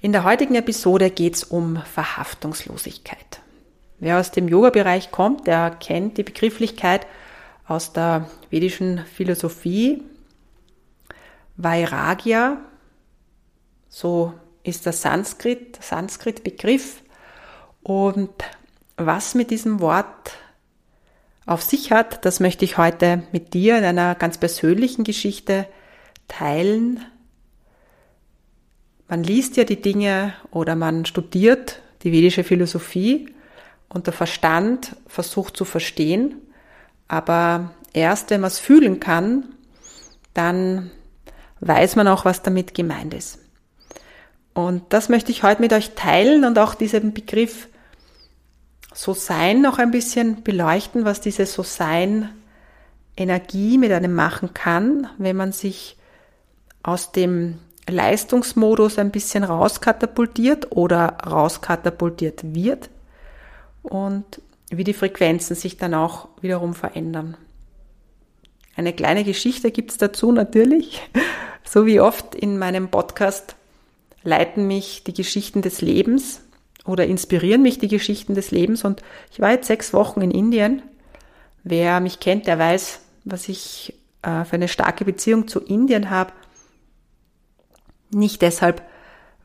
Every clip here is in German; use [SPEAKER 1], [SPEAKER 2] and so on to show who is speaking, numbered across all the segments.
[SPEAKER 1] In der heutigen Episode geht es um Verhaftungslosigkeit. Wer aus dem Yoga-Bereich kommt, der kennt die Begrifflichkeit aus der vedischen Philosophie. Vairagya, so ist der Sanskrit, Sanskrit-Begriff. Und was mit diesem Wort auf sich hat, das möchte ich heute mit dir in einer ganz persönlichen Geschichte teilen, man liest ja die Dinge oder man studiert die vedische Philosophie und der Verstand versucht zu verstehen, aber erst wenn man es fühlen kann, dann weiß man auch, was damit gemeint ist. Und das möchte ich heute mit euch teilen und auch diesen Begriff so sein noch ein bisschen beleuchten, was diese so sein Energie mit einem machen kann, wenn man sich aus dem Leistungsmodus ein bisschen rauskatapultiert oder rauskatapultiert wird und wie die Frequenzen sich dann auch wiederum verändern. Eine kleine Geschichte gibt's dazu natürlich. So wie oft in meinem Podcast leiten mich die Geschichten des Lebens oder inspirieren mich die Geschichten des Lebens. Und ich war jetzt sechs Wochen in Indien. Wer mich kennt, der weiß, was ich äh, für eine starke Beziehung zu Indien habe. Nicht deshalb,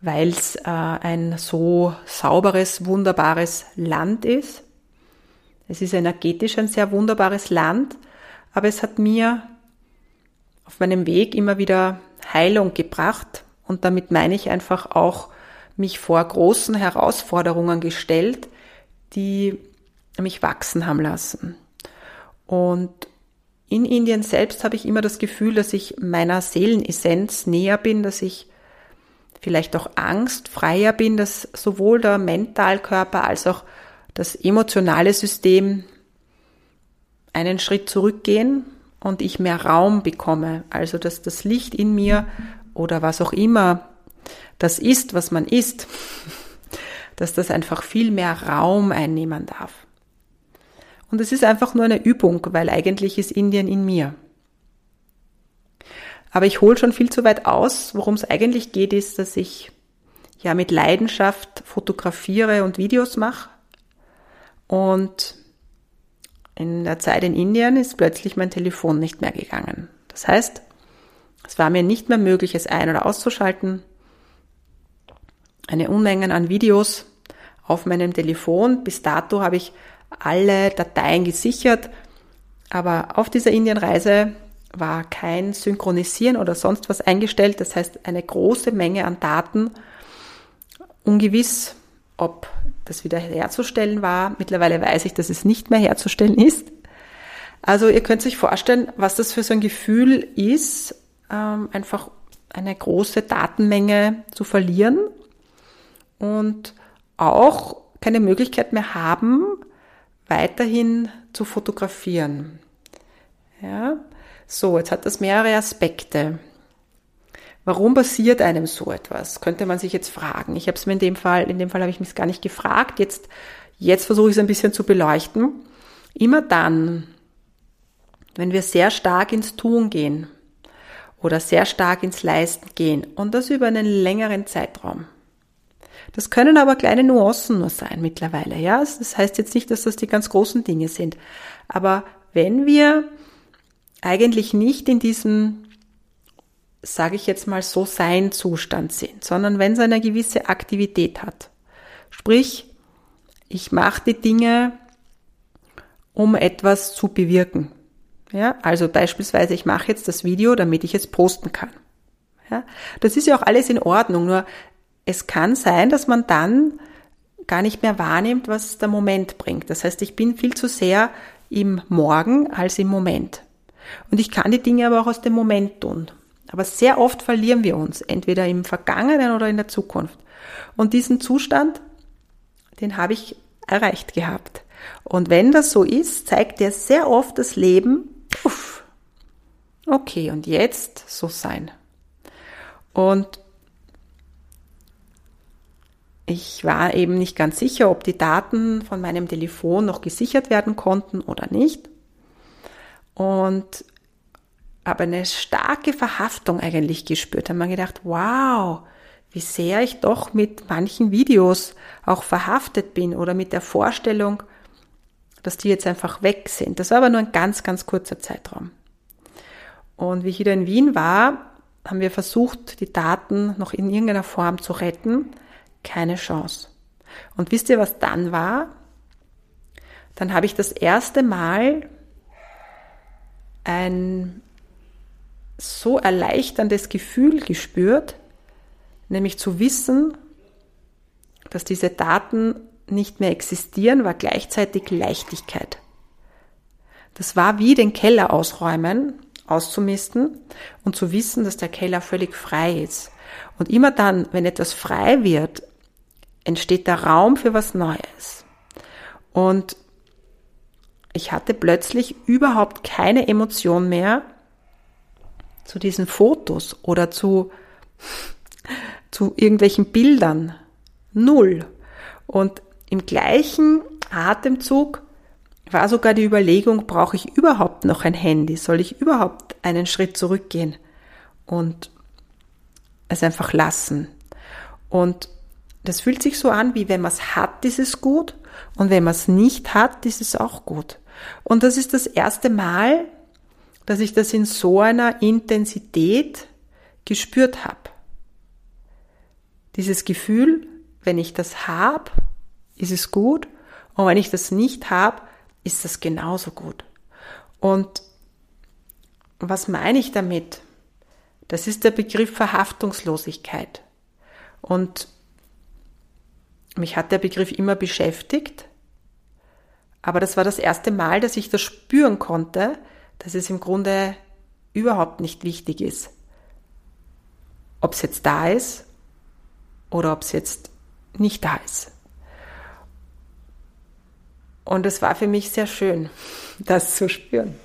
[SPEAKER 1] weil es äh, ein so sauberes, wunderbares Land ist. Es ist energetisch ein sehr wunderbares Land, aber es hat mir auf meinem Weg immer wieder Heilung gebracht und damit meine ich einfach auch mich vor großen Herausforderungen gestellt, die mich wachsen haben lassen. Und in Indien selbst habe ich immer das Gefühl, dass ich meiner Seelenessenz näher bin, dass ich vielleicht auch angstfreier bin, dass sowohl der Mentalkörper als auch das emotionale System einen Schritt zurückgehen und ich mehr Raum bekomme. Also dass das Licht in mir oder was auch immer das ist, was man ist, dass das einfach viel mehr Raum einnehmen darf. Und es ist einfach nur eine Übung, weil eigentlich ist Indien in mir. Aber ich hole schon viel zu weit aus. Worum es eigentlich geht, ist, dass ich ja mit Leidenschaft fotografiere und Videos mache. Und in der Zeit in Indien ist plötzlich mein Telefon nicht mehr gegangen. Das heißt, es war mir nicht mehr möglich, es ein- oder auszuschalten. Eine Unmengen an Videos auf meinem Telefon. Bis dato habe ich alle Dateien gesichert. Aber auf dieser Indienreise war kein Synchronisieren oder sonst was eingestellt. Das heißt, eine große Menge an Daten, ungewiss, ob das wieder herzustellen war. Mittlerweile weiß ich, dass es nicht mehr herzustellen ist. Also ihr könnt sich vorstellen, was das für so ein Gefühl ist, ähm, einfach eine große Datenmenge zu verlieren und auch keine Möglichkeit mehr haben, weiterhin zu fotografieren. Ja, so, jetzt hat das mehrere Aspekte. Warum passiert einem so etwas? Könnte man sich jetzt fragen. Ich habe es mir in dem Fall, in dem Fall habe ich mich gar nicht gefragt. Jetzt, jetzt versuche ich es ein bisschen zu beleuchten. Immer dann, wenn wir sehr stark ins Tun gehen oder sehr stark ins Leisten gehen und das über einen längeren Zeitraum. Das können aber kleine Nuancen nur sein mittlerweile, ja. Das heißt jetzt nicht, dass das die ganz großen Dinge sind. Aber wenn wir eigentlich nicht in diesem, sage ich jetzt mal so, Sein-Zustand sind, sondern wenn es eine gewisse Aktivität hat. Sprich, ich mache die Dinge, um etwas zu bewirken. Ja, also beispielsweise, ich mache jetzt das Video, damit ich es posten kann. Ja, das ist ja auch alles in Ordnung, nur es kann sein, dass man dann gar nicht mehr wahrnimmt, was der Moment bringt. Das heißt, ich bin viel zu sehr im Morgen als im Moment. Und ich kann die Dinge aber auch aus dem Moment tun. Aber sehr oft verlieren wir uns, entweder im Vergangenen oder in der Zukunft. Und diesen Zustand, den habe ich erreicht gehabt. Und wenn das so ist, zeigt dir sehr oft das Leben, uff, okay, und jetzt so sein. Und ich war eben nicht ganz sicher, ob die Daten von meinem Telefon noch gesichert werden konnten oder nicht. Und habe eine starke Verhaftung eigentlich gespürt. Habe mir gedacht, wow, wie sehr ich doch mit manchen Videos auch verhaftet bin oder mit der Vorstellung, dass die jetzt einfach weg sind. Das war aber nur ein ganz, ganz kurzer Zeitraum. Und wie ich wieder in Wien war, haben wir versucht, die Daten noch in irgendeiner Form zu retten. Keine Chance. Und wisst ihr, was dann war? Dann habe ich das erste Mal ein so erleichterndes Gefühl gespürt, nämlich zu wissen, dass diese Daten nicht mehr existieren, war gleichzeitig Leichtigkeit. Das war wie den Keller ausräumen, auszumisten und zu wissen, dass der Keller völlig frei ist. Und immer dann, wenn etwas frei wird, entsteht der Raum für was Neues. Und ich hatte plötzlich überhaupt keine Emotion mehr zu diesen Fotos oder zu, zu irgendwelchen Bildern. Null. Und im gleichen Atemzug war sogar die Überlegung, brauche ich überhaupt noch ein Handy? Soll ich überhaupt einen Schritt zurückgehen und es einfach lassen? Und das fühlt sich so an, wie wenn man es hat, ist es gut und wenn man es nicht hat, ist es auch gut. Und das ist das erste Mal, dass ich das in so einer Intensität gespürt habe. Dieses Gefühl, wenn ich das habe, ist es gut und wenn ich das nicht habe, ist das genauso gut. Und was meine ich damit? Das ist der Begriff Verhaftungslosigkeit. Und mich hat der Begriff immer beschäftigt, aber das war das erste Mal, dass ich das spüren konnte, dass es im Grunde überhaupt nicht wichtig ist, ob es jetzt da ist oder ob es jetzt nicht da ist. Und es war für mich sehr schön, das zu spüren.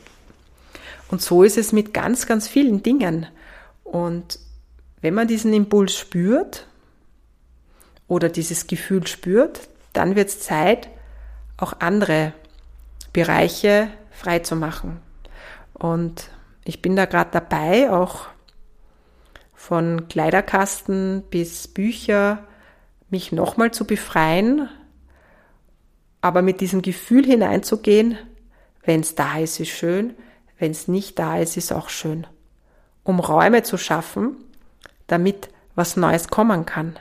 [SPEAKER 1] Und so ist es mit ganz, ganz vielen Dingen. Und wenn man diesen Impuls spürt oder dieses Gefühl spürt, dann wird es Zeit, auch andere Bereiche frei zu machen. Und ich bin da gerade dabei, auch von Kleiderkasten bis Bücher, mich nochmal zu befreien, aber mit diesem Gefühl hineinzugehen, wenn es da ist, ist schön, wenn es nicht da ist, ist auch schön. Um Räume zu schaffen, damit was Neues kommen kann.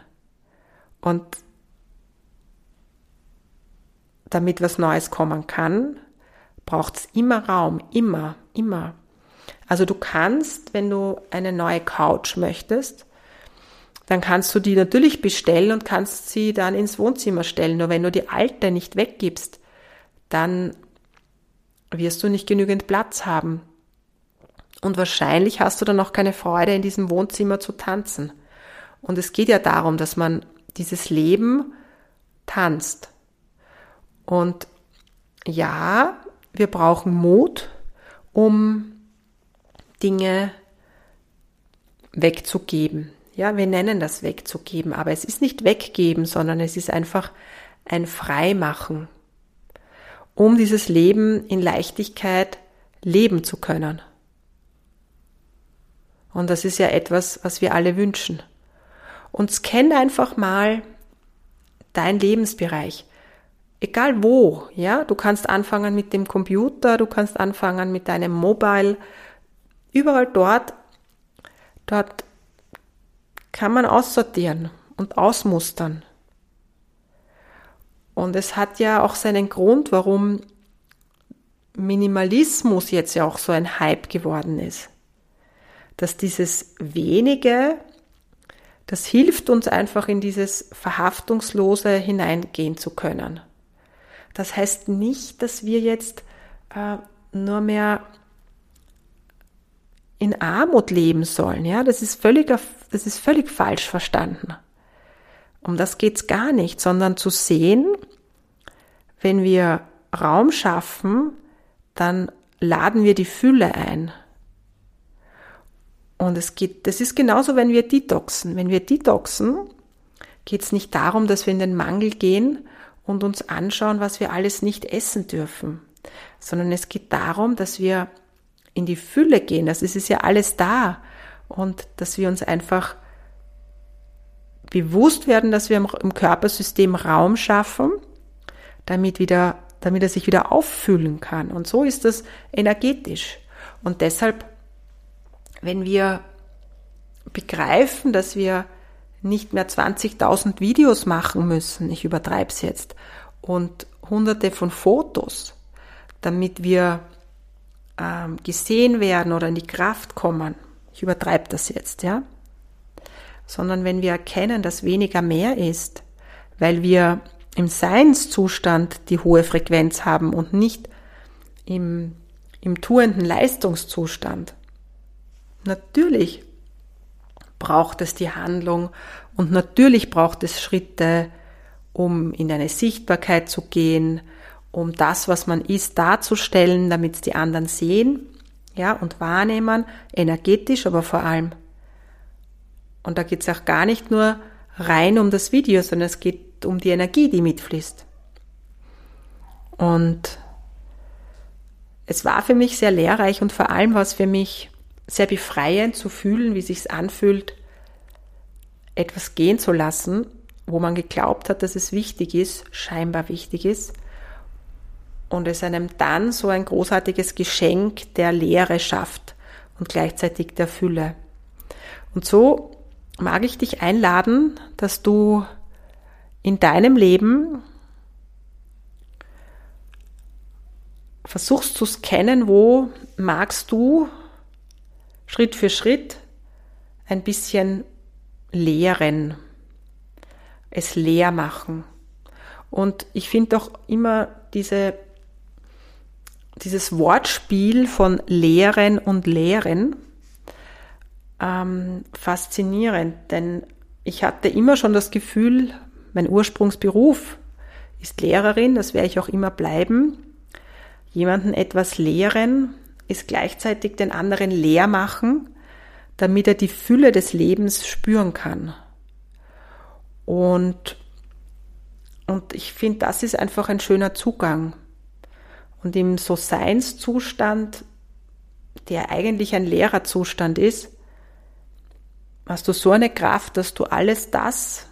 [SPEAKER 1] Und damit was Neues kommen kann, braucht es immer Raum, immer, immer. Also du kannst, wenn du eine neue Couch möchtest, dann kannst du die natürlich bestellen und kannst sie dann ins Wohnzimmer stellen. Nur wenn du die alte nicht weggibst, dann wirst du nicht genügend Platz haben. Und wahrscheinlich hast du dann auch keine Freude, in diesem Wohnzimmer zu tanzen. Und es geht ja darum, dass man dieses Leben tanzt. Und ja, wir brauchen Mut, um Dinge wegzugeben. Ja, wir nennen das wegzugeben, aber es ist nicht weggeben, sondern es ist einfach ein Freimachen, um dieses Leben in Leichtigkeit leben zu können. Und das ist ja etwas, was wir alle wünschen. Und scann einfach mal dein Lebensbereich egal wo, ja, du kannst anfangen mit dem Computer, du kannst anfangen mit deinem Mobile, überall dort, dort kann man aussortieren und ausmustern. Und es hat ja auch seinen Grund, warum Minimalismus jetzt ja auch so ein Hype geworden ist. Dass dieses wenige, das hilft uns einfach in dieses Verhaftungslose hineingehen zu können. Das heißt nicht, dass wir jetzt äh, nur mehr in Armut leben sollen. Ja, das ist völlig, das ist völlig falsch verstanden. Um das geht's gar nicht, sondern zu sehen, wenn wir Raum schaffen, dann laden wir die Fülle ein. Und es geht, das ist genauso, wenn wir detoxen. Wenn wir detoxen, geht es nicht darum, dass wir in den Mangel gehen und uns anschauen, was wir alles nicht essen dürfen, sondern es geht darum, dass wir in die Fülle gehen. Das ist, ist ja alles da und dass wir uns einfach bewusst werden, dass wir im Körpersystem Raum schaffen, damit wieder damit er sich wieder auffüllen kann. Und so ist das energetisch. Und deshalb, wenn wir begreifen, dass wir nicht mehr 20.000 Videos machen müssen, ich übertreibe es jetzt, und hunderte von Fotos, damit wir ähm, gesehen werden oder in die Kraft kommen. Ich übertreibe das jetzt, ja. Sondern wenn wir erkennen, dass weniger mehr ist, weil wir im Seinszustand die hohe Frequenz haben und nicht im, im tuenden Leistungszustand. Natürlich braucht es die Handlung und natürlich braucht es Schritte, um in eine Sichtbarkeit zu gehen, um das, was man ist, darzustellen, damit es die anderen sehen, ja, und wahrnehmen, energetisch, aber vor allem. Und da geht es auch gar nicht nur rein um das Video, sondern es geht um die Energie, die mitfließt. Und es war für mich sehr lehrreich und vor allem war es für mich sehr befreiend zu fühlen, wie sich anfühlt, etwas gehen zu lassen, wo man geglaubt hat, dass es wichtig ist, scheinbar wichtig ist, und es einem dann so ein großartiges Geschenk der Lehre schafft und gleichzeitig der Fülle. Und so mag ich dich einladen, dass du in deinem Leben versuchst zu scannen, wo magst du Schritt für Schritt ein bisschen leeren, es leer machen. Und ich finde auch immer diese, dieses Wortspiel von leeren und leeren ähm, faszinierend, denn ich hatte immer schon das Gefühl, mein Ursprungsberuf ist Lehrerin, das werde ich auch immer bleiben. Jemanden etwas lehren ist gleichzeitig den anderen leer machen, damit er die Fülle des Lebens spüren kann. Und, und ich finde, das ist einfach ein schöner Zugang. Und im So-Seinszustand, der eigentlich ein Lehrerzustand ist, hast du so eine Kraft, dass du alles das,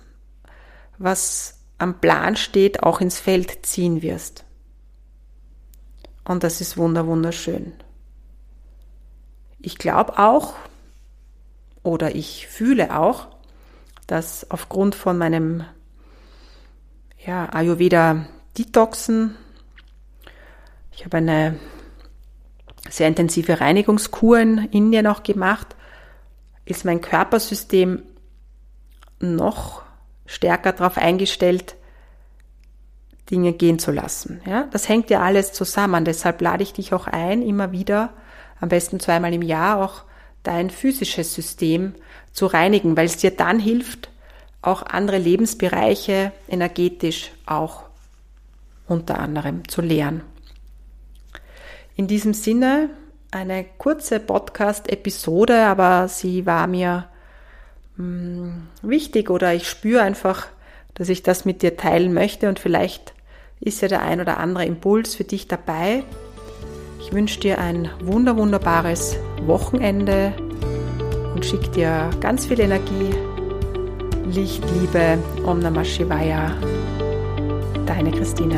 [SPEAKER 1] was am Plan steht, auch ins Feld ziehen wirst. Und das ist wunder wunderschön. Ich glaube auch, oder ich fühle auch, dass aufgrund von meinem ja, Ayurveda Detoxen, ich habe eine sehr intensive Reinigungskur in Indien auch gemacht, ist mein Körpersystem noch stärker darauf eingestellt, Dinge gehen zu lassen. Ja, das hängt ja alles zusammen. Deshalb lade ich dich auch ein, immer wieder, am besten zweimal im Jahr, auch dein physisches System zu reinigen, weil es dir dann hilft, auch andere Lebensbereiche energetisch auch unter anderem zu lehren. In diesem Sinne eine kurze Podcast-Episode, aber sie war mir hm, wichtig oder ich spüre einfach, dass ich das mit dir teilen möchte und vielleicht ist ja der ein oder andere Impuls für dich dabei. Ich wünsche dir ein wunder wunderbares Wochenende und schicke dir ganz viel Energie, Licht, Liebe, Om Namah Shivaya. Deine Christine.